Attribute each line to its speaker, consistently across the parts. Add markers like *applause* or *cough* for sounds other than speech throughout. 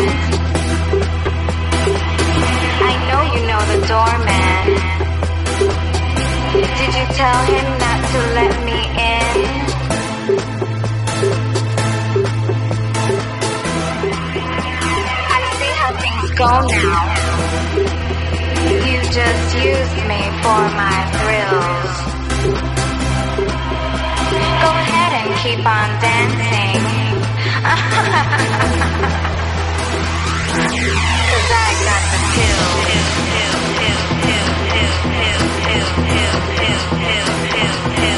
Speaker 1: I know you know the doorman. Did you tell him not to let me in? I see how things go now. You just used me for my thrills. Go ahead and keep on dancing. *laughs* Cause I got the pill, pill, pill, pill, pill, pill.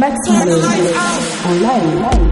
Speaker 2: Max Malone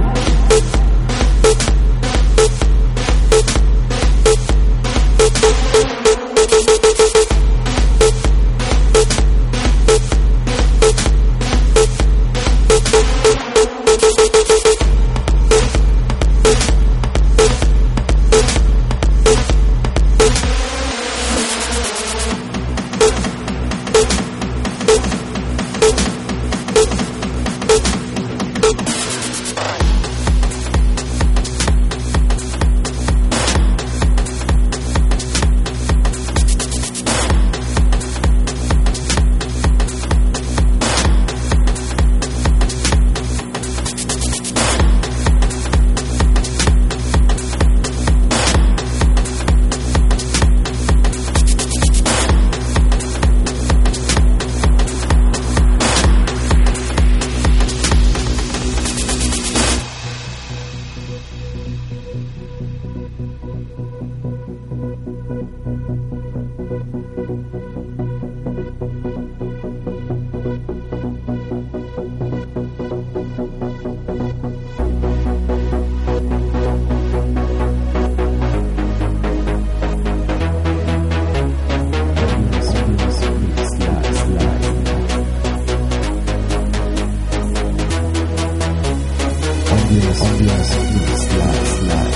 Speaker 3: Yes, yes, yes, yes, yes.